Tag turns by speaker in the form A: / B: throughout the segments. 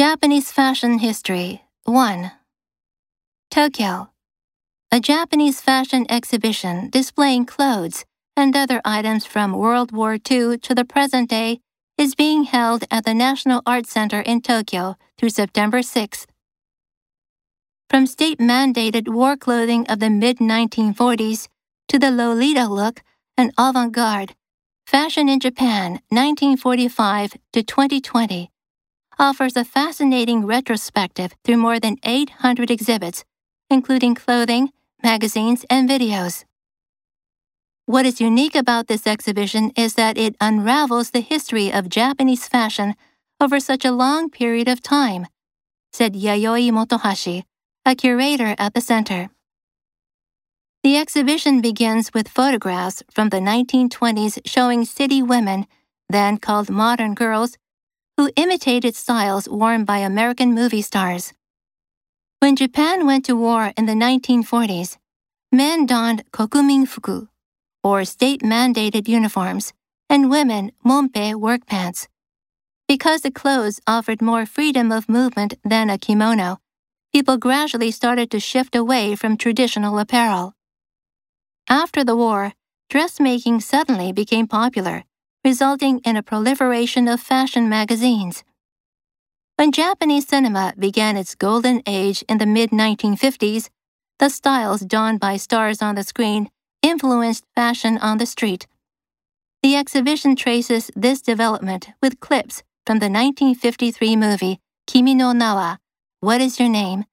A: Japanese Fashion History 1. Tokyo. A Japanese fashion exhibition displaying clothes and other items from World War II to the present day is being held at the National Art Center in Tokyo through September 6th. From state mandated war clothing of the mid 1940s to the Lolita look and avant garde, Fashion in Japan 1945 to 2020 offers a fascinating retrospective through more than 800 exhibits, including clothing, magazines, and videos. What is unique about this exhibition is that it unravels the history of Japanese fashion over such a long period of time, said Yayoi Motohashi, a curator at the center. The exhibition begins with photographs from the 1920s showing city women, then called modern girls, who imitated styles worn by American movie stars. When Japan went to war in the 1940s, men donned kokuminfuku, or state mandated uniforms, and women monpe work pants. Because the clothes offered more freedom of movement than a kimono, people gradually started to shift away from traditional apparel. After the war, dressmaking suddenly became popular resulting in a proliferation of fashion magazines. When Japanese cinema began its golden age in the mid 1950s, the styles donned by stars on the screen influenced fashion on the street. The exhibition traces this development with clips from the 1953 movie Kimi no Nawa, What is Your Name,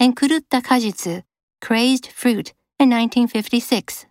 A: and Kurutta Kajitsu, Crazed Fruit, in 1956.